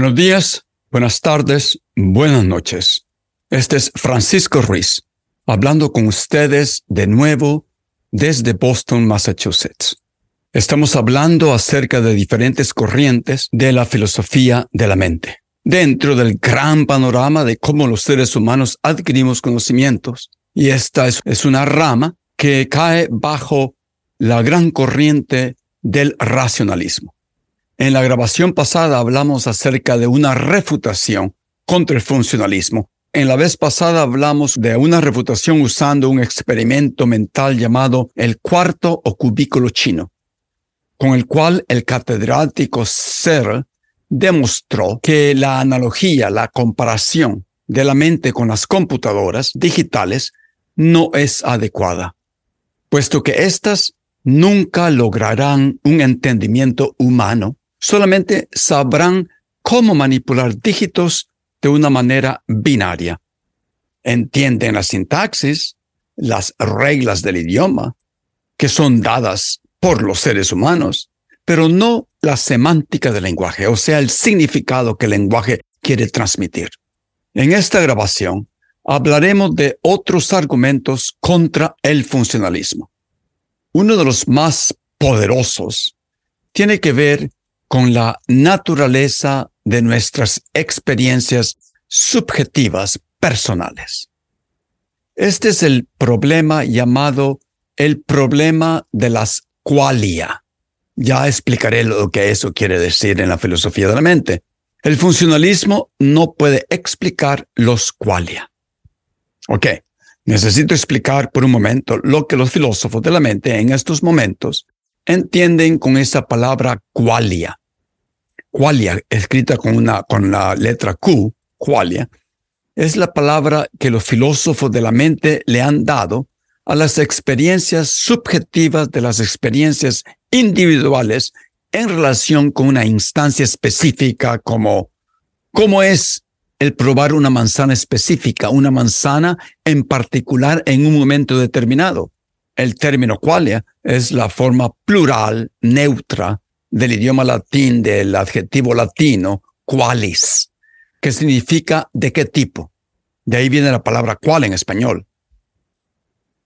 Buenos días, buenas tardes, buenas noches. Este es Francisco Ruiz, hablando con ustedes de nuevo desde Boston, Massachusetts. Estamos hablando acerca de diferentes corrientes de la filosofía de la mente, dentro del gran panorama de cómo los seres humanos adquirimos conocimientos. Y esta es, es una rama que cae bajo la gran corriente del racionalismo. En la grabación pasada hablamos acerca de una refutación contra el funcionalismo. En la vez pasada hablamos de una refutación usando un experimento mental llamado el cuarto o cubículo chino, con el cual el catedrático Searle demostró que la analogía, la comparación de la mente con las computadoras digitales no es adecuada, puesto que éstas nunca lograrán un entendimiento humano solamente sabrán cómo manipular dígitos de una manera binaria. Entienden la sintaxis, las reglas del idioma, que son dadas por los seres humanos, pero no la semántica del lenguaje, o sea, el significado que el lenguaje quiere transmitir. En esta grabación hablaremos de otros argumentos contra el funcionalismo. Uno de los más poderosos tiene que ver con la naturaleza de nuestras experiencias subjetivas personales. Este es el problema llamado el problema de las qualia. Ya explicaré lo que eso quiere decir en la filosofía de la mente. El funcionalismo no puede explicar los qualia. Ok, necesito explicar por un momento lo que los filósofos de la mente en estos momentos entienden con esa palabra qualia qualia, escrita con, una, con la letra Q, qualia, es la palabra que los filósofos de la mente le han dado a las experiencias subjetivas de las experiencias individuales en relación con una instancia específica como cómo es el probar una manzana específica, una manzana en particular en un momento determinado. El término qualia es la forma plural, neutra, del idioma latín, del adjetivo latino, qualis, que significa de qué tipo. De ahí viene la palabra cual en español.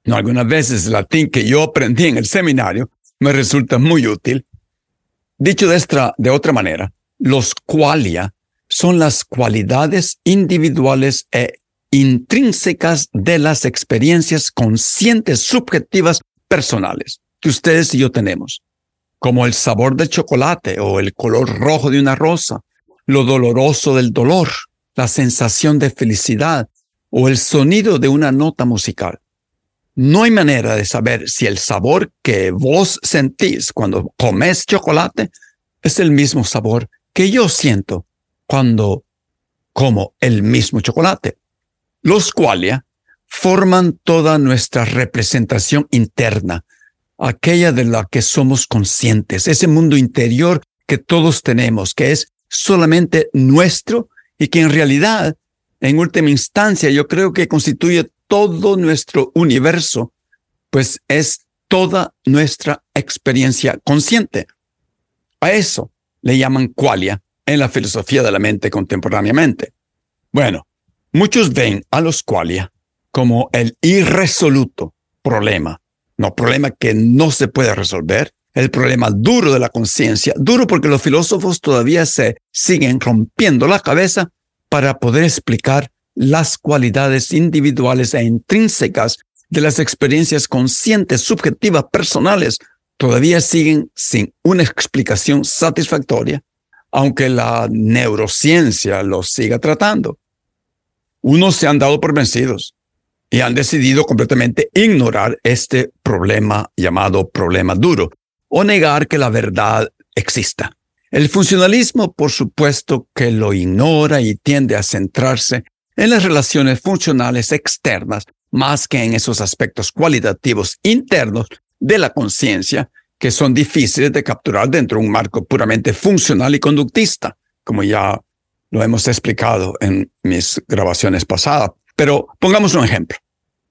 No, algunas veces el latín que yo aprendí en el seminario me resulta muy útil. Dicho de, esta, de otra manera, los qualia son las cualidades individuales e intrínsecas de las experiencias conscientes subjetivas personales que ustedes y yo tenemos como el sabor del chocolate o el color rojo de una rosa, lo doloroso del dolor, la sensación de felicidad o el sonido de una nota musical. No hay manera de saber si el sabor que vos sentís cuando comes chocolate es el mismo sabor que yo siento cuando como el mismo chocolate. Los qualia forman toda nuestra representación interna aquella de la que somos conscientes, ese mundo interior que todos tenemos, que es solamente nuestro y que en realidad, en última instancia, yo creo que constituye todo nuestro universo, pues es toda nuestra experiencia consciente. A eso le llaman qualia en la filosofía de la mente contemporáneamente. Bueno, muchos ven a los qualia como el irresoluto problema no, problema que no se puede resolver. El problema duro de la conciencia, duro porque los filósofos todavía se siguen rompiendo la cabeza para poder explicar las cualidades individuales e intrínsecas de las experiencias conscientes, subjetivas, personales, todavía siguen sin una explicación satisfactoria aunque la neurociencia los siga tratando. Unos se han dado por vencidos y han decidido completamente ignorar este problema llamado problema duro o negar que la verdad exista. El funcionalismo, por supuesto, que lo ignora y tiende a centrarse en las relaciones funcionales externas más que en esos aspectos cualitativos internos de la conciencia que son difíciles de capturar dentro de un marco puramente funcional y conductista, como ya lo hemos explicado en mis grabaciones pasadas. Pero pongamos un ejemplo,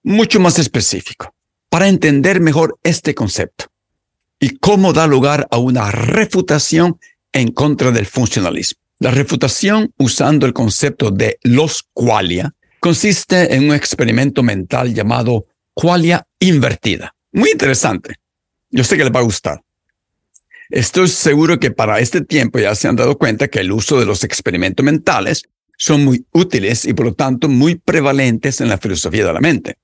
mucho más específico, para entender mejor este concepto y cómo da lugar a una refutación en contra del funcionalismo. La refutación usando el concepto de los qualia consiste en un experimento mental llamado qualia invertida. Muy interesante. Yo sé que les va a gustar. Estoy seguro que para este tiempo ya se han dado cuenta que el uso de los experimentos mentales son muy útiles y por lo tanto muy prevalentes en la filosofía de la mente.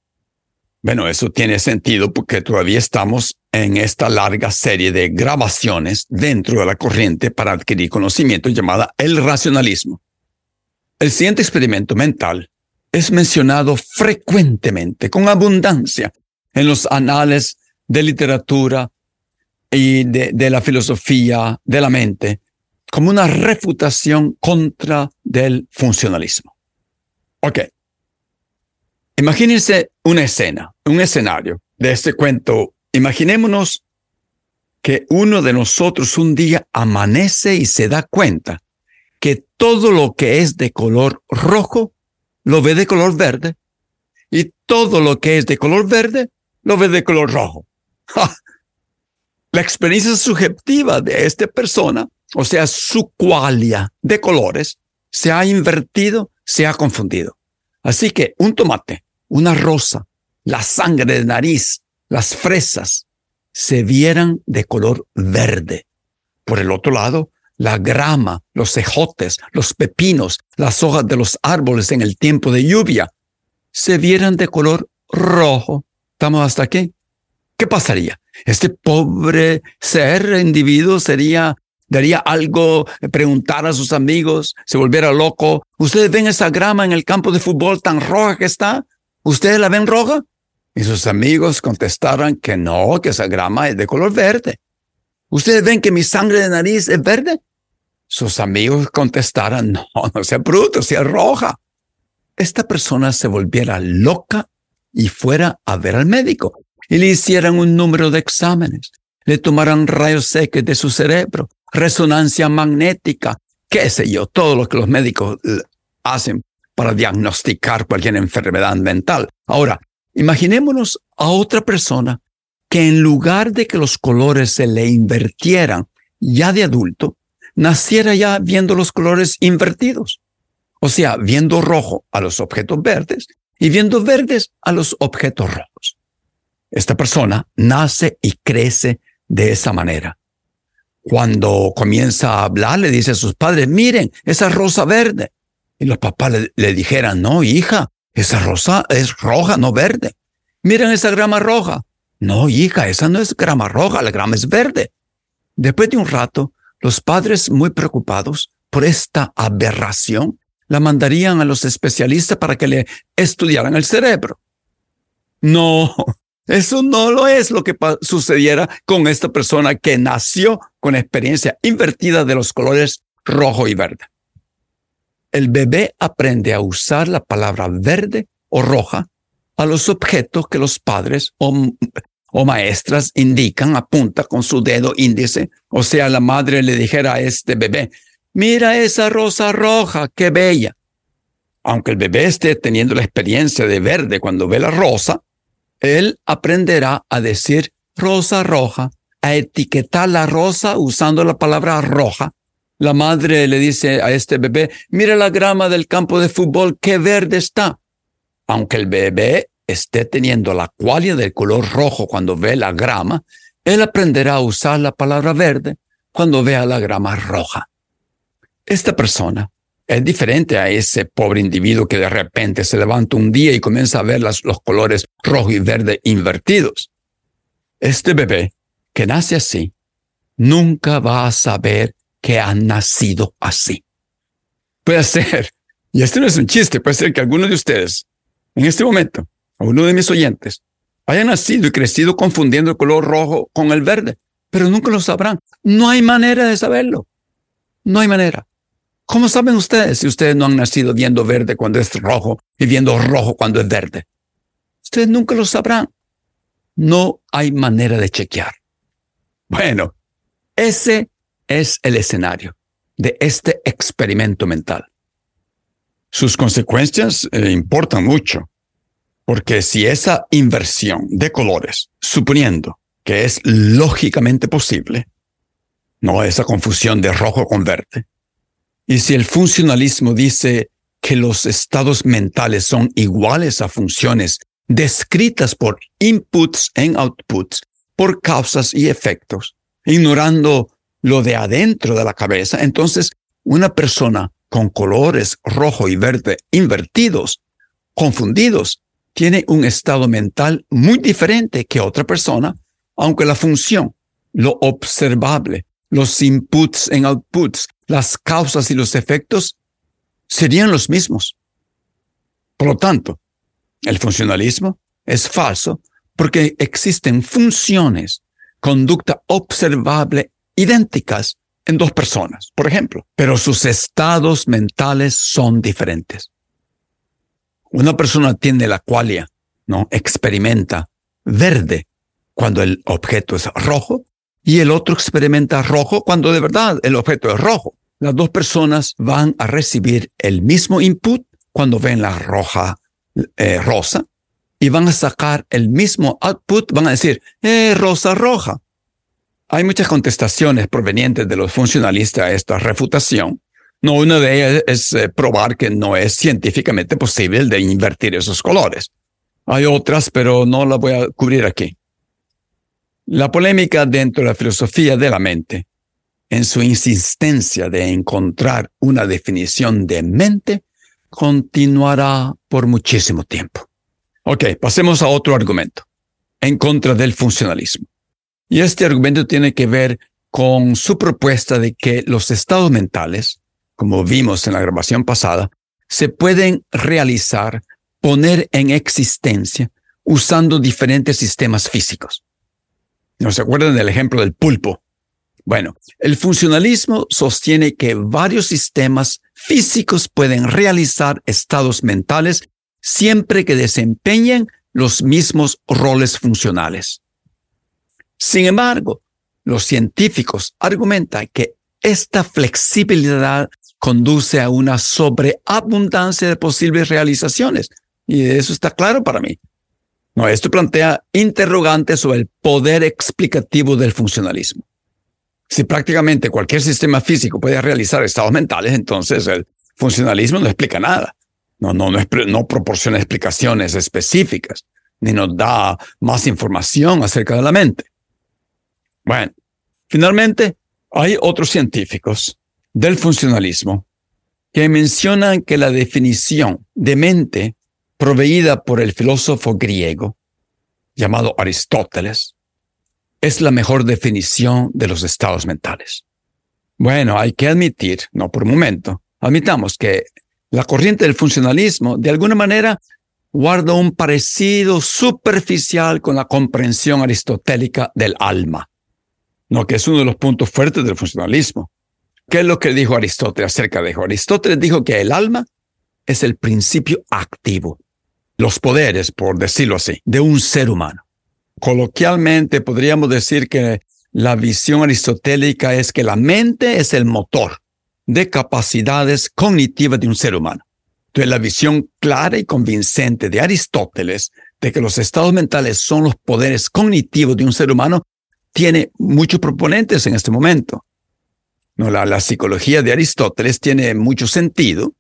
Bueno, eso tiene sentido porque todavía estamos en esta larga serie de grabaciones dentro de la corriente para adquirir conocimiento llamada el racionalismo. El siguiente experimento mental es mencionado frecuentemente, con abundancia, en los anales de literatura y de, la filosofía de la mente, como una refutación contra del funcionalismo. Ok. Imagínense una escena, un escenario de este cuento. Imaginémonos que uno de nosotros un día amanece y se da cuenta que todo lo que es de color rojo lo ve de color verde y todo lo que es de color verde lo ve de color rojo. La experiencia subjetiva de esta persona, o sea, su cualia de colores, se ha invertido, se ha confundido. Así que un tomate, una rosa, la sangre de nariz, las fresas, se vieran de color verde. Por el otro lado, la grama, los cejotes, los pepinos, las hojas de los árboles en el tiempo de lluvia, se vieran de color rojo. ¿Estamos hasta aquí? ¿Qué pasaría? Este pobre ser, individuo, sería, daría algo, preguntar a sus amigos, se volviera loco. ¿Ustedes ven esa grama en el campo de fútbol tan roja que está? ¿Ustedes la ven roja? Y sus amigos contestaran que no, que esa grama es de color verde. ¿Ustedes ven que mi sangre de nariz es verde? Sus amigos contestaran, no, no sea bruto, sea roja. Esta persona se volviera loca y fuera a ver al médico y le hicieran un número de exámenes, le tomaran rayos X de su cerebro, resonancia magnética, qué sé yo, todo lo que los médicos eh, hacen para diagnosticar cualquier enfermedad mental. Ahora, imaginémonos a otra persona que en lugar de que los colores se le invirtieran ya de adulto, naciera ya viendo los colores invertidos. O sea, viendo rojo a los objetos verdes y viendo verdes a los objetos rojos. Esta persona nace y crece de esa manera. Cuando comienza a hablar, le dice a sus padres, miren, esa rosa verde. Y los papás le, le dijeran, no, hija, esa rosa es roja, no verde. Miren esa grama roja. No, hija, esa no es grama roja, la grama es verde. Después de un rato, los padres, muy preocupados por esta aberración, la mandarían a los especialistas para que le estudiaran el cerebro. No, eso no lo es lo que sucediera con esta persona que nació con experiencia invertida de los colores rojo y verde. El bebé aprende a usar la palabra verde o roja a los objetos que los padres o maestras indican, apunta con su dedo índice, o sea, la madre le dijera a este bebé, mira esa rosa roja, qué bella. Aunque el bebé esté teniendo la experiencia de verde cuando ve la rosa, él aprenderá a decir rosa roja, a etiquetar la rosa usando la palabra roja. La madre le dice a este bebé, mira la grama del campo de fútbol, qué verde está. Aunque el bebé esté teniendo la cualia del color rojo cuando ve la grama, él aprenderá a usar la palabra verde cuando vea la grama roja. Esta persona es diferente a ese pobre individuo que de repente se levanta un día y comienza a ver los colores rojo y verde invertidos. Este bebé que nace así nunca va a saber que han nacido así. Puede ser, y esto no es un chiste, puede ser que alguno de ustedes, en este momento, o uno de mis oyentes, haya nacido y crecido confundiendo el color rojo con el verde, pero nunca lo sabrán. No hay manera de saberlo. No hay manera. ¿Cómo saben ustedes si ustedes no han nacido viendo verde cuando es rojo y viendo rojo cuando es verde? Ustedes nunca lo sabrán. No hay manera de chequear. Bueno, ese es el escenario de este experimento mental. Sus consecuencias eh, importan mucho, porque si esa inversión de colores, suponiendo que es lógicamente posible, no esa confusión de rojo con verde, y si el funcionalismo dice que los estados mentales son iguales a funciones descritas por inputs en outputs, por causas y efectos, ignorando lo de adentro de la cabeza, entonces una persona con colores rojo y verde invertidos, confundidos, tiene un estado mental muy diferente que otra persona, aunque la función, lo observable, los inputs en outputs, las causas y los efectos serían los mismos. Por lo tanto, el funcionalismo es falso porque existen funciones, conducta observable idénticas en dos personas, por ejemplo, pero sus estados mentales son diferentes. Una persona tiene la cualia, ¿no? Experimenta verde cuando el objeto es rojo y el otro experimenta rojo cuando de verdad el objeto es rojo. Las dos personas van a recibir el mismo input cuando ven la roja eh, rosa y van a sacar el mismo output, van a decir, eh, rosa roja. Hay muchas contestaciones provenientes de los funcionalistas a esta refutación. No, una de ellas es eh, probar que no es científicamente posible de invertir esos colores. Hay otras, pero no las voy a cubrir aquí. La polémica dentro de la filosofía de la mente, en su insistencia de encontrar una definición de mente, continuará por muchísimo tiempo. Ok, pasemos a otro argumento, en contra del funcionalismo. Y este argumento tiene que ver con su propuesta de que los estados mentales, como vimos en la grabación pasada, se pueden realizar, poner en existencia usando diferentes sistemas físicos. ¿No se acuerdan del ejemplo del pulpo? Bueno, el funcionalismo sostiene que varios sistemas físicos pueden realizar estados mentales siempre que desempeñen los mismos roles funcionales. Sin embargo, los científicos argumentan que esta flexibilidad conduce a una sobreabundancia de posibles realizaciones. Y eso está claro para mí. No, esto plantea interrogantes sobre el poder explicativo del funcionalismo. Si prácticamente cualquier sistema físico puede realizar estados mentales, entonces el funcionalismo no explica nada. No, no, no, no proporciona explicaciones específicas, ni nos da más información acerca de la mente. Bueno, finalmente, hay otros científicos del funcionalismo que mencionan que la definición de mente proveída por el filósofo griego llamado Aristóteles es la mejor definición de los estados mentales. Bueno, hay que admitir, no por un momento, admitamos que la corriente del funcionalismo de alguna manera guarda un parecido superficial con la comprensión aristotélica del alma. No, que es uno de los puntos fuertes del funcionalismo. ¿Qué es lo que dijo Aristóteles acerca de eso? Aristóteles dijo que el alma es el principio activo, los poderes, por decirlo así, de un ser humano. Coloquialmente podríamos decir que la visión aristotélica es que la mente es el motor de capacidades cognitivas de un ser humano. Entonces, la visión clara y convincente de Aristóteles de que los estados mentales son los poderes cognitivos de un ser humano tiene muchos proponentes en este momento. No, la, la psicología de Aristóteles tiene mucho sentido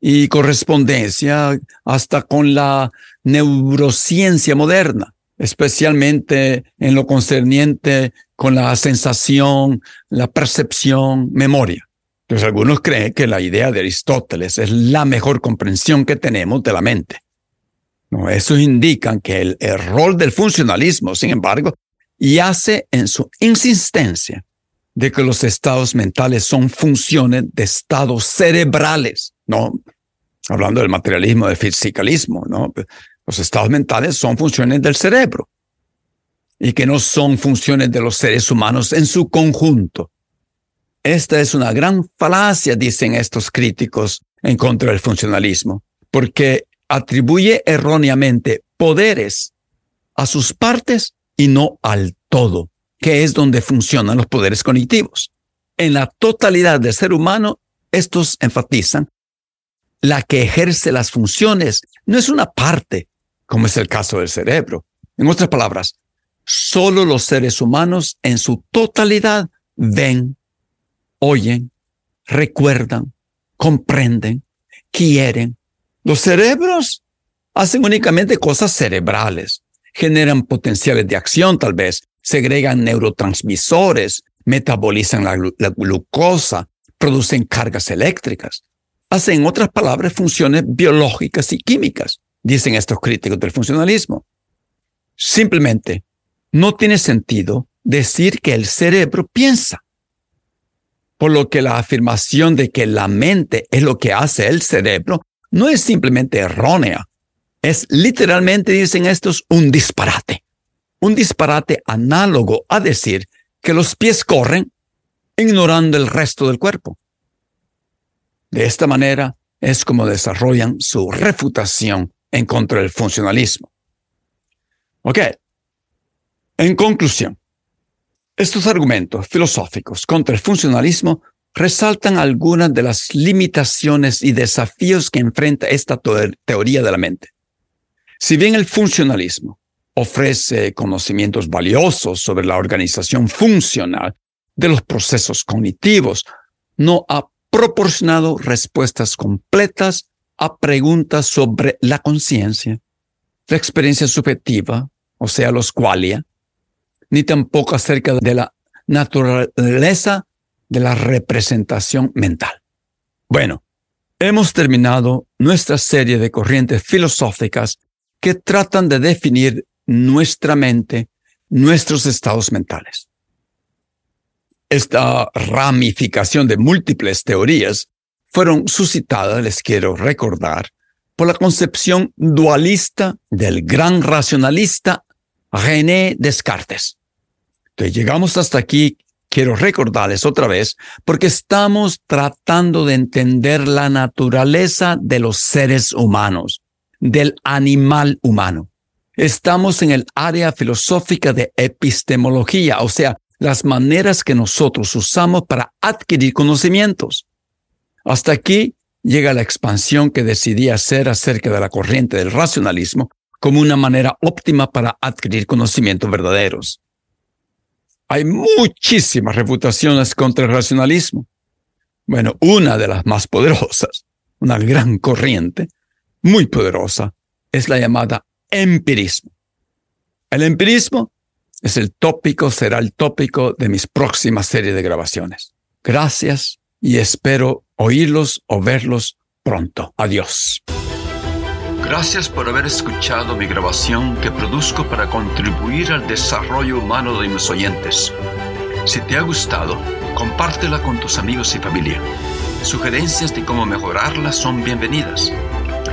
y correspondencia hasta con la neurociencia moderna, especialmente en lo concerniente con la sensación, la percepción, memoria. Entonces algunos creen que la idea de Aristóteles es la mejor comprensión que tenemos de la mente. No, eso indica que el, el rol del funcionalismo, sin embargo, y hace en su insistencia de que los estados mentales son funciones de estados cerebrales, ¿no? Hablando del materialismo, del fisicalismo, ¿no? Los estados mentales son funciones del cerebro y que no son funciones de los seres humanos en su conjunto. Esta es una gran falacia, dicen estos críticos en contra del funcionalismo, porque atribuye erróneamente poderes a sus partes y no al todo que es donde funcionan los poderes cognitivos. En la totalidad del ser humano, estos enfatizan la que ejerce las funciones no es una parte, como es el caso del cerebro. En otras palabras, solo los seres humanos en su totalidad ven, oyen, recuerdan, comprenden, quieren. Los cerebros hacen únicamente cosas cerebrales, generan potenciales de acción tal vez, segregan neurotransmisores, metabolizan la, glucosa, producen cargas eléctricas. Hacen, en otras palabras, funciones biológicas y químicas, dicen estos críticos del funcionalismo. Simplemente, no tiene sentido decir que el cerebro piensa. Por lo que la afirmación de que la mente es lo que hace el cerebro no es simplemente errónea, es literalmente, dicen estos, un disparate un disparate análogo a decir que los pies corren ignorando el resto del cuerpo. De esta manera es como desarrollan su refutación en contra del funcionalismo. Ok. En conclusión, estos argumentos filosóficos contra el funcionalismo resaltan algunas de las limitaciones y desafíos que enfrenta esta teoría de la mente. Si bien el funcionalismo ofrece conocimientos valiosos sobre la organización funcional de los procesos cognitivos, no ha proporcionado respuestas completas a preguntas sobre la conciencia, la experiencia subjetiva, o sea, los qualia, ni tampoco acerca de la naturaleza de la representación mental. Bueno, hemos terminado nuestra serie de corrientes filosóficas que tratan de definir nuestra mente, nuestros estados mentales. Esta ramificación de múltiples teorías fueron suscitadas, les quiero recordar, por la concepción dualista del gran racionalista René Descartes. Entonces llegamos hasta aquí, quiero recordarles otra vez, porque estamos tratando de entender la naturaleza de los seres humanos, del animal humano. Estamos en el área filosófica de epistemología, o sea, las maneras que nosotros usamos para adquirir conocimientos. Hasta aquí llega la expansión que decidí hacer acerca de la corriente del racionalismo como una manera óptima para adquirir conocimientos verdaderos. Hay muchísimas reputaciones contra el racionalismo. Bueno, una de las más poderosas, una gran corriente, muy poderosa, es la llamada empirismo. El empirismo es el tópico, será el tópico de mis próximas series de grabaciones. Gracias y espero oírlos o verlos pronto. Adiós. Gracias por haber escuchado mi grabación que produzco para contribuir al desarrollo humano de mis oyentes. Si te ha gustado, compártela con tus amigos y familia. Sugerencias de cómo mejorarla son bienvenidas.